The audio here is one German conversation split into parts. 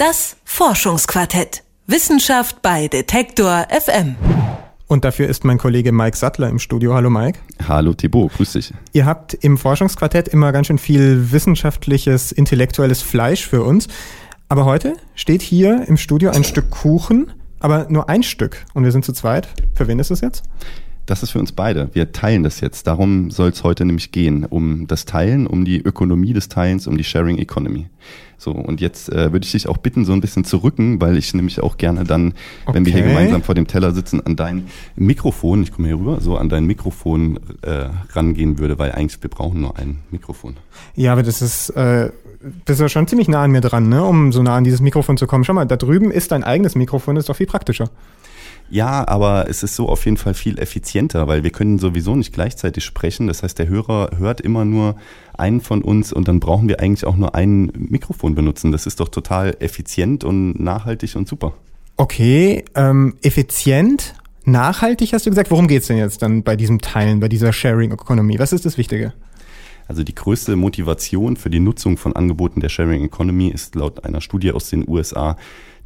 Das Forschungsquartett. Wissenschaft bei Detektor FM. Und dafür ist mein Kollege Mike Sattler im Studio. Hallo Mike. Hallo Thibaut, grüß dich. Ihr habt im Forschungsquartett immer ganz schön viel wissenschaftliches, intellektuelles Fleisch für uns. Aber heute steht hier im Studio ein Stück Kuchen, aber nur ein Stück. Und wir sind zu zweit. Für wen ist es jetzt? Das ist für uns beide. Wir teilen das jetzt. Darum soll es heute nämlich gehen. Um das Teilen, um die Ökonomie des Teilens, um die Sharing Economy. So, und jetzt äh, würde ich dich auch bitten, so ein bisschen zu rücken, weil ich nämlich auch gerne dann, okay. wenn wir hier gemeinsam vor dem Teller sitzen, an dein Mikrofon, ich komme hier rüber, so an dein Mikrofon äh, rangehen würde, weil eigentlich wir brauchen nur ein Mikrofon. Ja, aber das ist, äh, das ist ja schon ziemlich nah an mir dran, ne, um so nah an dieses Mikrofon zu kommen. Schau mal, da drüben ist dein eigenes Mikrofon, das ist doch viel praktischer. Ja, aber es ist so auf jeden Fall viel effizienter, weil wir können sowieso nicht gleichzeitig sprechen. Das heißt, der Hörer hört immer nur einen von uns und dann brauchen wir eigentlich auch nur ein Mikrofon benutzen. Das ist doch total effizient und nachhaltig und super. Okay, ähm, effizient, nachhaltig hast du gesagt. Worum geht's denn jetzt dann bei diesem Teilen, bei dieser Sharing Economy? Was ist das Wichtige? Also die größte Motivation für die Nutzung von Angeboten der Sharing Economy ist laut einer Studie aus den USA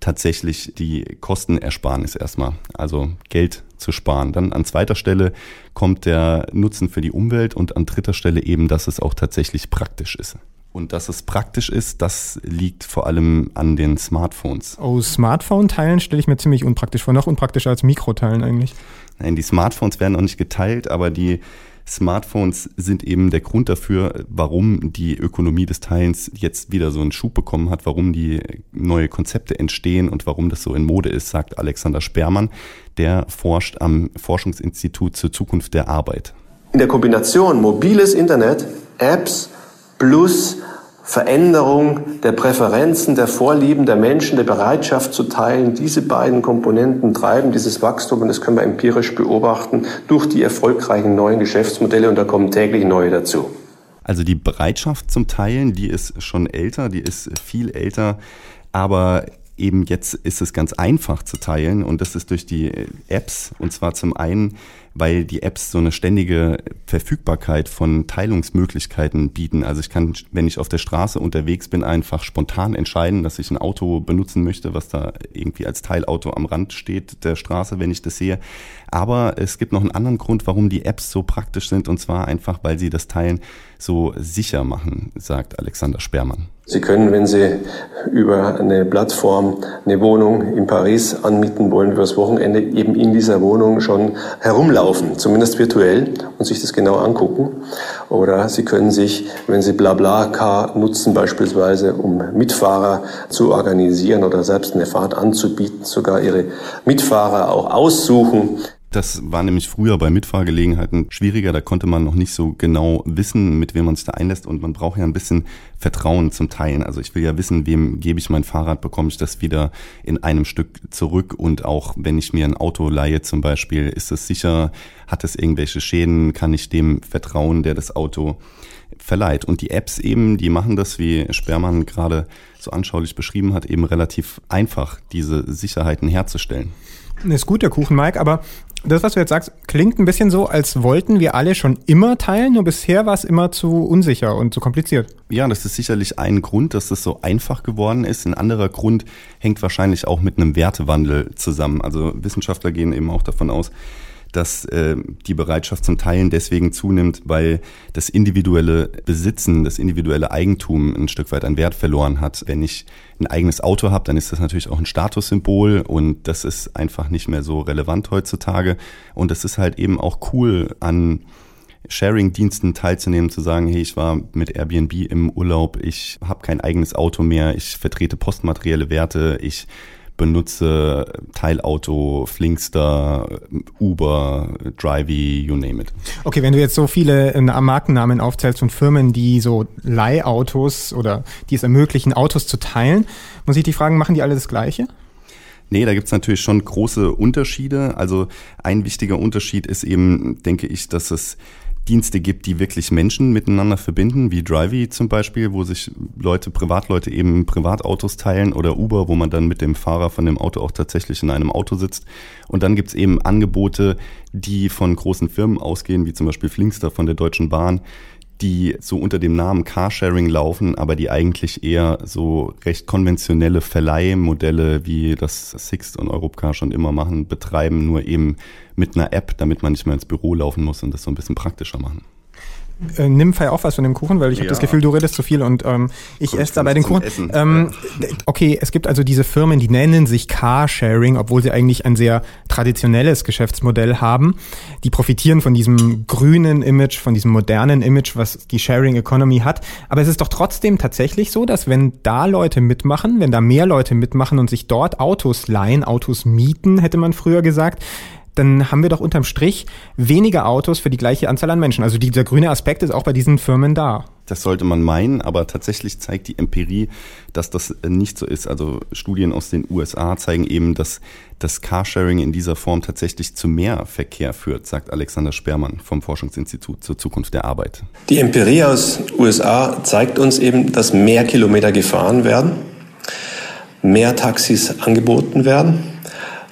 tatsächlich die Kostenersparnis erstmal, also Geld zu sparen. Dann an zweiter Stelle kommt der Nutzen für die Umwelt und an dritter Stelle eben, dass es auch tatsächlich praktisch ist. Und dass es praktisch ist, das liegt vor allem an den Smartphones. Oh, Smartphone-Teilen stelle ich mir ziemlich unpraktisch vor. Noch unpraktischer als Mikroteilen eigentlich. Nein, die Smartphones werden auch nicht geteilt, aber die Smartphones sind eben der Grund dafür, warum die Ökonomie des Teilens jetzt wieder so einen Schub bekommen hat, warum die neue Konzepte entstehen und warum das so in Mode ist, sagt Alexander Spermann. Der forscht am Forschungsinstitut zur Zukunft der Arbeit. In der Kombination mobiles Internet, Apps plus Veränderung der Präferenzen, der Vorlieben der Menschen, der Bereitschaft zu teilen. Diese beiden Komponenten treiben dieses Wachstum und das können wir empirisch beobachten durch die erfolgreichen neuen Geschäftsmodelle und da kommen täglich neue dazu. Also die Bereitschaft zum Teilen, die ist schon älter, die ist viel älter, aber eben jetzt ist es ganz einfach zu teilen und das ist durch die Apps und zwar zum einen weil die Apps so eine ständige Verfügbarkeit von Teilungsmöglichkeiten bieten. Also ich kann, wenn ich auf der Straße unterwegs bin, einfach spontan entscheiden, dass ich ein Auto benutzen möchte, was da irgendwie als Teilauto am Rand steht der Straße, wenn ich das sehe. Aber es gibt noch einen anderen Grund, warum die Apps so praktisch sind, und zwar einfach, weil sie das Teilen so sicher machen, sagt Alexander Sperrmann. Sie können, wenn Sie über eine Plattform eine Wohnung in Paris anmieten wollen übers Wochenende, eben in dieser Wohnung schon herumlaufen, zumindest virtuell, und sich das genau angucken. Oder Sie können sich, wenn Sie BlaBlaCar nutzen, beispielsweise, um Mitfahrer zu organisieren oder selbst eine Fahrt anzubieten, sogar Ihre Mitfahrer auch aussuchen. Das war nämlich früher bei Mitfahrgelegenheiten schwieriger. Da konnte man noch nicht so genau wissen, mit wem man sich da einlässt. Und man braucht ja ein bisschen Vertrauen zum Teilen. Also ich will ja wissen, wem gebe ich mein Fahrrad, bekomme ich das wieder in einem Stück zurück. Und auch wenn ich mir ein Auto leihe zum Beispiel, ist es sicher, hat es irgendwelche Schäden, kann ich dem vertrauen, der das Auto verleiht. Und die Apps eben, die machen das, wie Sperrmann gerade so anschaulich beschrieben hat, eben relativ einfach, diese Sicherheiten herzustellen. Ist gut, der Kuchen, Mike, aber das, was du jetzt sagst, klingt ein bisschen so, als wollten wir alle schon immer teilen, nur bisher war es immer zu unsicher und zu kompliziert. Ja, das ist sicherlich ein Grund, dass es so einfach geworden ist. Ein anderer Grund hängt wahrscheinlich auch mit einem Wertewandel zusammen. Also Wissenschaftler gehen eben auch davon aus, dass äh, die Bereitschaft zum Teilen deswegen zunimmt, weil das individuelle Besitzen, das individuelle Eigentum ein Stück weit an Wert verloren hat. Wenn ich ein eigenes Auto habe, dann ist das natürlich auch ein Statussymbol und das ist einfach nicht mehr so relevant heutzutage. Und es ist halt eben auch cool an Sharing-Diensten teilzunehmen, zu sagen, hey, ich war mit Airbnb im Urlaub, ich habe kein eigenes Auto mehr, ich vertrete postmaterielle Werte, ich benutze Teilauto, Flinkster, Uber, Drivey, you name it. Okay, wenn du jetzt so viele äh, Markennamen aufzählst von Firmen, die so Leihautos oder die es ermöglichen, Autos zu teilen, muss ich die fragen, machen die alle das Gleiche? Nee, da gibt's natürlich schon große Unterschiede. Also ein wichtiger Unterschied ist eben, denke ich, dass es Dienste gibt, die wirklich Menschen miteinander verbinden, wie Drivey zum Beispiel, wo sich Leute, Privatleute eben Privatautos teilen oder Uber, wo man dann mit dem Fahrer von dem Auto auch tatsächlich in einem Auto sitzt. Und dann gibt's eben Angebote, die von großen Firmen ausgehen, wie zum Beispiel Flinkster von der Deutschen Bahn, die so unter dem Namen Carsharing laufen, aber die eigentlich eher so recht konventionelle Verleihmodelle, wie das Sixt und Europcar schon immer machen, betreiben, nur eben mit einer App, damit man nicht mehr ins Büro laufen muss und das so ein bisschen praktischer machen. Äh, nimm Fei auch was von dem Kuchen, weil ich ja. habe das Gefühl, du redest zu viel und ähm, ich esse dabei den Kuchen. Ähm, ja. Okay, es gibt also diese Firmen, die nennen sich Carsharing, obwohl sie eigentlich ein sehr traditionelles Geschäftsmodell haben. Die profitieren von diesem grünen Image, von diesem modernen Image, was die Sharing Economy hat. Aber es ist doch trotzdem tatsächlich so, dass wenn da Leute mitmachen, wenn da mehr Leute mitmachen und sich dort Autos leihen, Autos mieten, hätte man früher gesagt, dann haben wir doch unterm Strich weniger Autos für die gleiche Anzahl an Menschen. Also dieser grüne Aspekt ist auch bei diesen Firmen da. Das sollte man meinen, aber tatsächlich zeigt die Empirie, dass das nicht so ist. Also Studien aus den USA zeigen eben, dass das Carsharing in dieser Form tatsächlich zu mehr Verkehr führt, sagt Alexander Spermann vom Forschungsinstitut zur Zukunft der Arbeit. Die Empirie aus USA zeigt uns eben, dass mehr Kilometer gefahren werden, mehr Taxis angeboten werden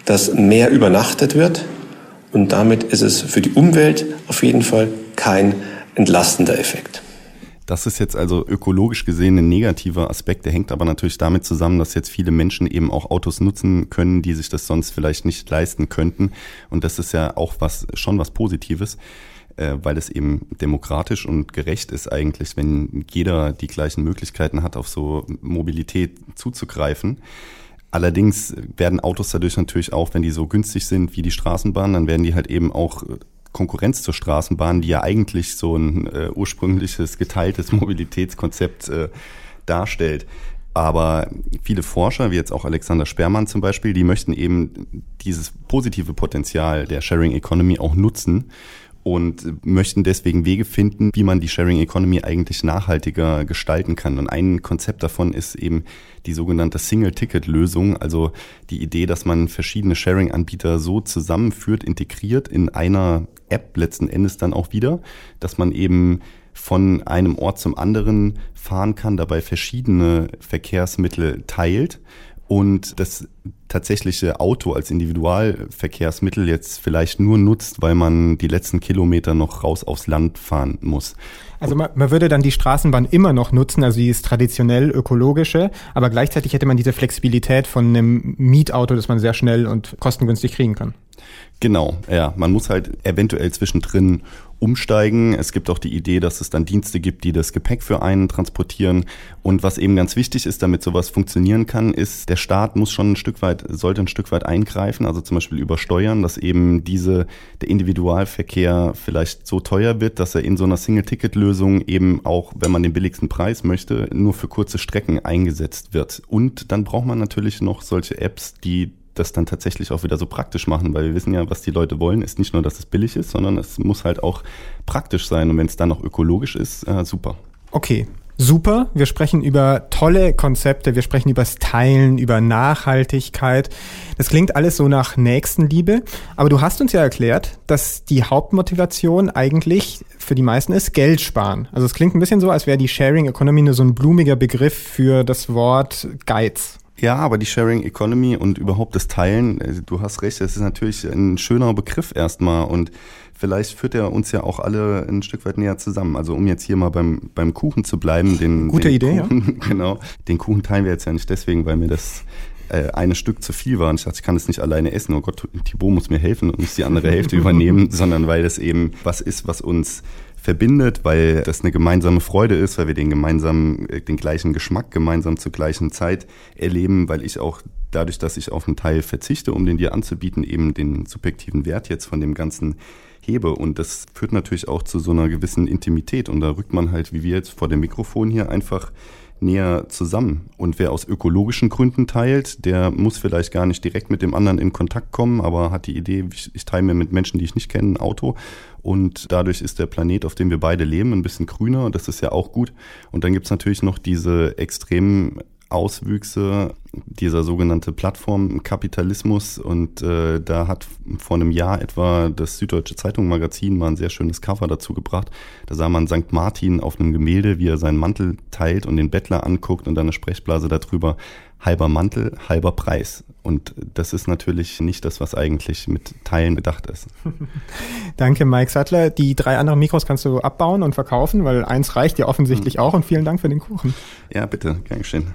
dass mehr übernachtet wird und damit ist es für die Umwelt auf jeden Fall kein entlastender Effekt. Das ist jetzt also ökologisch gesehen ein negativer Aspekt, der hängt aber natürlich damit zusammen, dass jetzt viele Menschen eben auch Autos nutzen können, die sich das sonst vielleicht nicht leisten könnten. Und das ist ja auch was, schon was Positives, äh, weil es eben demokratisch und gerecht ist eigentlich, wenn jeder die gleichen Möglichkeiten hat, auf so Mobilität zuzugreifen. Allerdings werden Autos dadurch natürlich auch, wenn die so günstig sind wie die Straßenbahn, dann werden die halt eben auch äh, Konkurrenz zur Straßenbahn, die ja eigentlich so ein äh, ursprüngliches geteiltes Mobilitätskonzept äh, darstellt. Aber viele Forscher, wie jetzt auch Alexander Spermann zum Beispiel, die möchten eben dieses positive Potenzial der Sharing Economy auch nutzen und möchten deswegen Wege finden, wie man die Sharing Economy eigentlich nachhaltiger gestalten kann. Und ein Konzept davon ist eben die sogenannte Single-Ticket-Lösung, also die Idee, dass man verschiedene Sharing-Anbieter so zusammenführt, integriert in einer App letzten Endes dann auch wieder, dass man eben von einem Ort zum anderen fahren kann, dabei verschiedene Verkehrsmittel teilt und das tatsächliche Auto als Individualverkehrsmittel jetzt vielleicht nur nutzt, weil man die letzten Kilometer noch raus aufs Land fahren muss. Also man, man würde dann die Straßenbahn immer noch nutzen, also die ist traditionell ökologische, aber gleichzeitig hätte man diese Flexibilität von einem Mietauto, das man sehr schnell und kostengünstig kriegen kann. Genau, ja. Man muss halt eventuell zwischendrin umsteigen. Es gibt auch die Idee, dass es dann Dienste gibt, die das Gepäck für einen transportieren. Und was eben ganz wichtig ist, damit sowas funktionieren kann, ist, der Staat muss schon ein Stück weit, sollte ein Stück weit eingreifen, also zum Beispiel übersteuern, dass eben diese, der Individualverkehr vielleicht so teuer wird, dass er in so einer Single-Ticket-Lösung eben auch, wenn man den billigsten Preis möchte, nur für kurze Strecken eingesetzt wird. Und dann braucht man natürlich noch solche Apps, die das dann tatsächlich auch wieder so praktisch machen, weil wir wissen ja, was die Leute wollen, ist nicht nur, dass es billig ist, sondern es muss halt auch praktisch sein. Und wenn es dann noch ökologisch ist, äh, super. Okay, super. Wir sprechen über tolle Konzepte, wir sprechen über das Teilen, über Nachhaltigkeit. Das klingt alles so nach Nächstenliebe, aber du hast uns ja erklärt, dass die Hauptmotivation eigentlich für die meisten ist Geld sparen. Also es klingt ein bisschen so, als wäre die Sharing Economy nur so ein blumiger Begriff für das Wort Geiz. Ja, aber die Sharing Economy und überhaupt das Teilen, äh, du hast recht, es ist natürlich ein schöner Begriff erstmal und vielleicht führt er uns ja auch alle ein Stück weit näher zusammen. Also um jetzt hier mal beim, beim Kuchen zu bleiben, den, Gute den Idee, Kuchen, ja. genau, den Kuchen teilen wir jetzt ja nicht deswegen, weil mir das äh, eine Stück zu viel war und ich dachte, ich kann es nicht alleine essen. Oh Gott, Thibaut muss mir helfen und muss die andere Hälfte übernehmen, sondern weil das eben was ist, was uns verbindet, weil das eine gemeinsame Freude ist, weil wir den gemeinsamen, äh, den gleichen Geschmack gemeinsam zur gleichen Zeit erleben, weil ich auch dadurch, dass ich auf einen Teil verzichte, um den dir anzubieten, eben den subjektiven Wert jetzt von dem Ganzen hebe. Und das führt natürlich auch zu so einer gewissen Intimität. Und da rückt man halt, wie wir jetzt vor dem Mikrofon hier, einfach näher zusammen. Und wer aus ökologischen Gründen teilt, der muss vielleicht gar nicht direkt mit dem anderen in Kontakt kommen, aber hat die Idee, ich teile mir mit Menschen, die ich nicht kenne, ein Auto. Und dadurch ist der Planet, auf dem wir beide leben, ein bisschen grüner. Und das ist ja auch gut. Und dann gibt's natürlich noch diese extremen Auswüchse dieser sogenannte Plattformkapitalismus. Und äh, da hat vor einem Jahr etwa das Süddeutsche Zeitung Magazin mal ein sehr schönes Cover dazu gebracht. Da sah man St. Martin auf einem Gemälde, wie er seinen Mantel teilt und den Bettler anguckt und dann eine Sprechblase darüber, halber Mantel, halber Preis. Und das ist natürlich nicht das, was eigentlich mit Teilen bedacht ist. Danke, Mike Sattler. Die drei anderen Mikros kannst du abbauen und verkaufen, weil eins reicht ja offensichtlich mhm. auch. Und vielen Dank für den Kuchen. Ja, bitte. Gern geschehen.